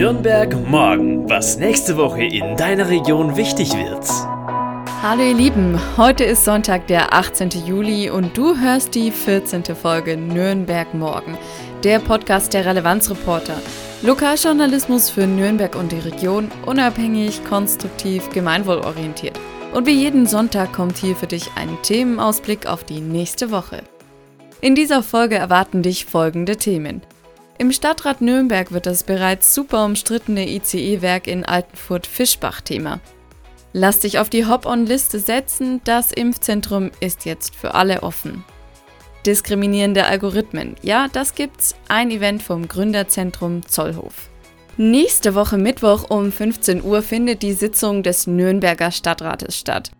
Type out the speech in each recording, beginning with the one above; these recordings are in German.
Nürnberg morgen, was nächste Woche in deiner Region wichtig wird. Hallo ihr Lieben, heute ist Sonntag, der 18. Juli und du hörst die 14. Folge Nürnberg morgen, der Podcast der Relevanzreporter. Lokaljournalismus für Nürnberg und die Region, unabhängig, konstruktiv, gemeinwohlorientiert. Und wie jeden Sonntag kommt hier für dich ein Themenausblick auf die nächste Woche. In dieser Folge erwarten dich folgende Themen. Im Stadtrat Nürnberg wird das bereits super umstrittene ICE-Werk in Altenfurt-Fischbach Thema. Lass dich auf die Hop-on-Liste setzen, das Impfzentrum ist jetzt für alle offen. Diskriminierende Algorithmen, ja, das gibt's, ein Event vom Gründerzentrum Zollhof. Nächste Woche Mittwoch um 15 Uhr findet die Sitzung des Nürnberger Stadtrates statt.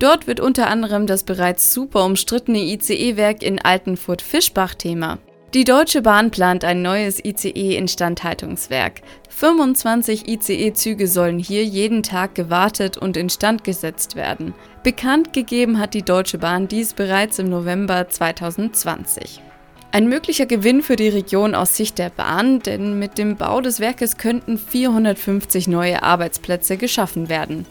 Dort wird unter anderem das bereits super umstrittene ICE-Werk in Altenfurt-Fischbach Thema. Die Deutsche Bahn plant ein neues ICE-Instandhaltungswerk. 25 ICE-Züge sollen hier jeden Tag gewartet und instand gesetzt werden. Bekannt gegeben hat die Deutsche Bahn dies bereits im November 2020. Ein möglicher Gewinn für die Region aus Sicht der Bahn, denn mit dem Bau des Werkes könnten 450 neue Arbeitsplätze geschaffen werden.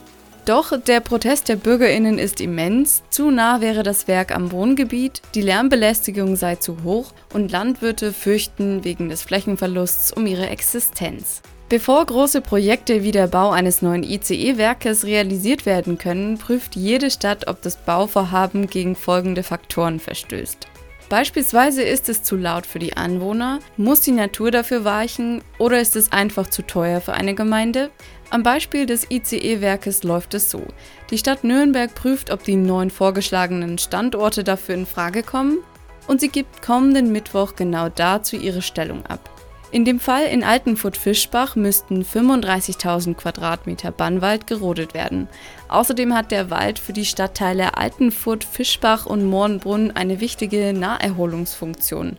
Doch der Protest der Bürgerinnen ist immens, zu nah wäre das Werk am Wohngebiet, die Lärmbelästigung sei zu hoch und Landwirte fürchten wegen des Flächenverlusts um ihre Existenz. Bevor große Projekte wie der Bau eines neuen ICE-Werkes realisiert werden können, prüft jede Stadt, ob das Bauvorhaben gegen folgende Faktoren verstößt. Beispielsweise ist es zu laut für die Anwohner, muss die Natur dafür weichen oder ist es einfach zu teuer für eine Gemeinde? Am Beispiel des ICE-Werkes läuft es so. Die Stadt Nürnberg prüft, ob die neun vorgeschlagenen Standorte dafür in Frage kommen und sie gibt kommenden Mittwoch genau dazu ihre Stellung ab. In dem Fall in Altenfurt-Fischbach müssten 35.000 Quadratmeter Bannwald gerodet werden. Außerdem hat der Wald für die Stadtteile Altenfurt, Fischbach und Mohrenbrunn eine wichtige Naherholungsfunktion.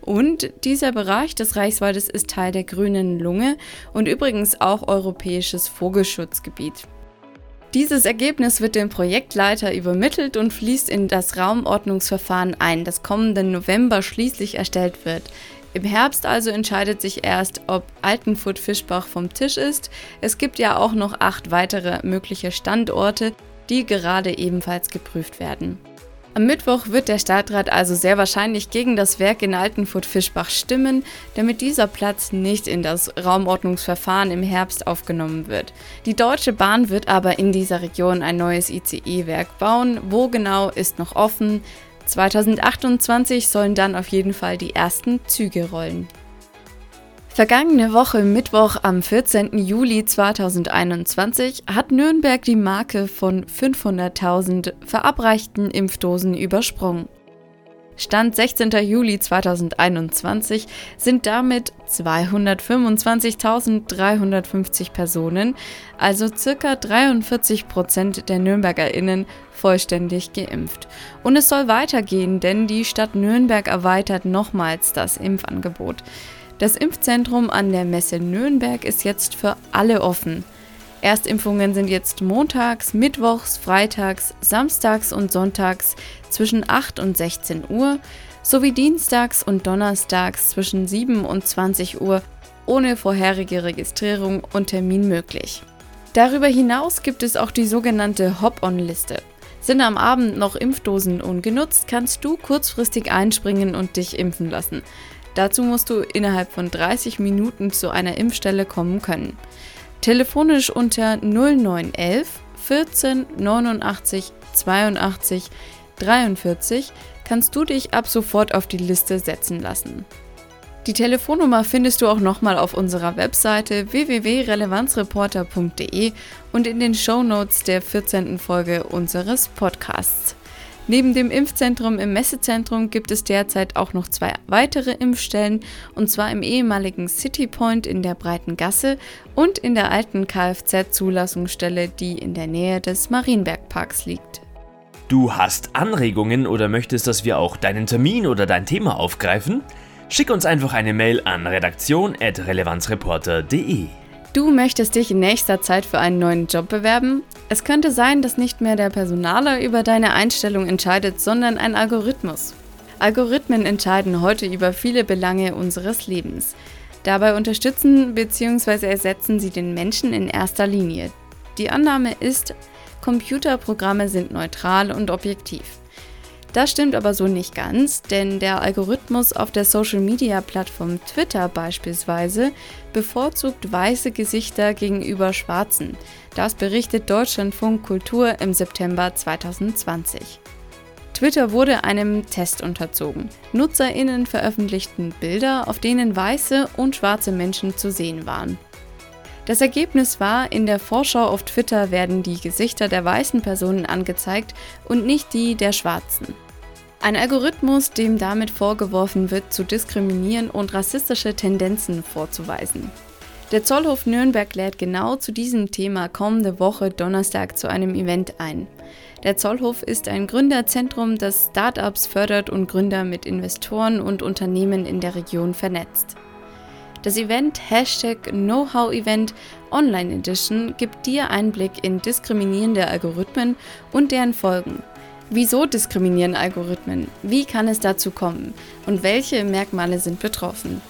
Und dieser Bereich des Reichswaldes ist Teil der grünen Lunge und übrigens auch europäisches Vogelschutzgebiet. Dieses Ergebnis wird dem Projektleiter übermittelt und fließt in das Raumordnungsverfahren ein, das kommenden November schließlich erstellt wird. Im Herbst also entscheidet sich erst, ob Altenfurt-Fischbach vom Tisch ist. Es gibt ja auch noch acht weitere mögliche Standorte, die gerade ebenfalls geprüft werden. Am Mittwoch wird der Stadtrat also sehr wahrscheinlich gegen das Werk in Altenfurt-Fischbach stimmen, damit dieser Platz nicht in das Raumordnungsverfahren im Herbst aufgenommen wird. Die Deutsche Bahn wird aber in dieser Region ein neues ICE-Werk bauen. Wo genau ist noch offen. 2028 sollen dann auf jeden Fall die ersten Züge rollen. Vergangene Woche Mittwoch am 14. Juli 2021 hat Nürnberg die Marke von 500.000 verabreichten Impfdosen übersprungen. Stand 16. Juli 2021 sind damit 225.350 Personen, also circa 43 Prozent der NürnbergerInnen, vollständig geimpft. Und es soll weitergehen, denn die Stadt Nürnberg erweitert nochmals das Impfangebot. Das Impfzentrum an der Messe Nürnberg ist jetzt für alle offen. Erstimpfungen sind jetzt montags, mittwochs, freitags, samstags und sonntags zwischen 8 und 16 Uhr sowie dienstags und donnerstags zwischen 7 und 20 Uhr ohne vorherige Registrierung und Termin möglich. Darüber hinaus gibt es auch die sogenannte Hop-on-Liste. Sind am Abend noch Impfdosen ungenutzt, kannst du kurzfristig einspringen und dich impfen lassen. Dazu musst du innerhalb von 30 Minuten zu einer Impfstelle kommen können. Telefonisch unter 0911 14 89 82 43 kannst du dich ab sofort auf die Liste setzen lassen. Die Telefonnummer findest du auch nochmal auf unserer Webseite www.relevanzreporter.de und in den Show Notes der 14. Folge unseres Podcasts. Neben dem Impfzentrum im Messezentrum gibt es derzeit auch noch zwei weitere Impfstellen, und zwar im ehemaligen City Point in der Breiten Gasse und in der alten Kfz-Zulassungsstelle, die in der Nähe des Marienbergparks liegt. Du hast Anregungen oder möchtest, dass wir auch deinen Termin oder dein Thema aufgreifen? Schick uns einfach eine Mail an redaktion.relevanzreporter.de. Du möchtest dich in nächster Zeit für einen neuen Job bewerben? Es könnte sein, dass nicht mehr der Personaler über deine Einstellung entscheidet, sondern ein Algorithmus. Algorithmen entscheiden heute über viele Belange unseres Lebens. Dabei unterstützen bzw. ersetzen sie den Menschen in erster Linie. Die Annahme ist, Computerprogramme sind neutral und objektiv. Das stimmt aber so nicht ganz, denn der Algorithmus auf der Social-Media-Plattform Twitter beispielsweise bevorzugt weiße Gesichter gegenüber schwarzen. Das berichtet Deutschlandfunk Kultur im September 2020. Twitter wurde einem Test unterzogen. Nutzerinnen veröffentlichten Bilder, auf denen weiße und schwarze Menschen zu sehen waren. Das Ergebnis war, in der Vorschau auf Twitter werden die Gesichter der weißen Personen angezeigt und nicht die der schwarzen. Ein Algorithmus, dem damit vorgeworfen wird, zu diskriminieren und rassistische Tendenzen vorzuweisen. Der Zollhof Nürnberg lädt genau zu diesem Thema kommende Woche Donnerstag zu einem Event ein. Der Zollhof ist ein Gründerzentrum, das Startups fördert und Gründer mit Investoren und Unternehmen in der Region vernetzt. Das Event Hashtag Know-How-Event Online Edition gibt dir Einblick in diskriminierende Algorithmen und deren Folgen. Wieso diskriminieren Algorithmen? Wie kann es dazu kommen? Und welche Merkmale sind betroffen?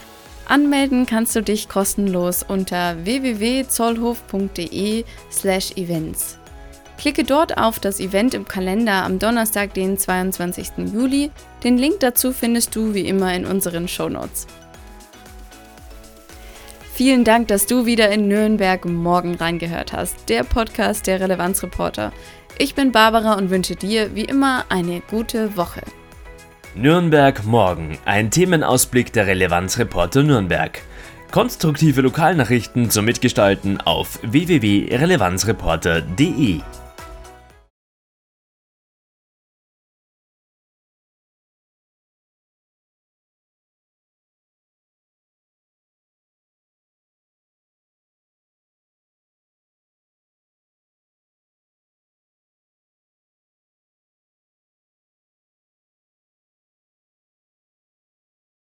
Anmelden kannst du dich kostenlos unter www.zollhof.de/events. Klicke dort auf das Event im Kalender am Donnerstag, den 22. Juli. Den Link dazu findest du wie immer in unseren Shownotes. Vielen Dank, dass du wieder in Nürnberg morgen reingehört hast, der Podcast der Relevanzreporter. Ich bin Barbara und wünsche dir wie immer eine gute Woche. Nürnberg morgen, ein Themenausblick der Relevanzreporter Nürnberg. Konstruktive Lokalnachrichten zum Mitgestalten auf www.relevanzreporter.de.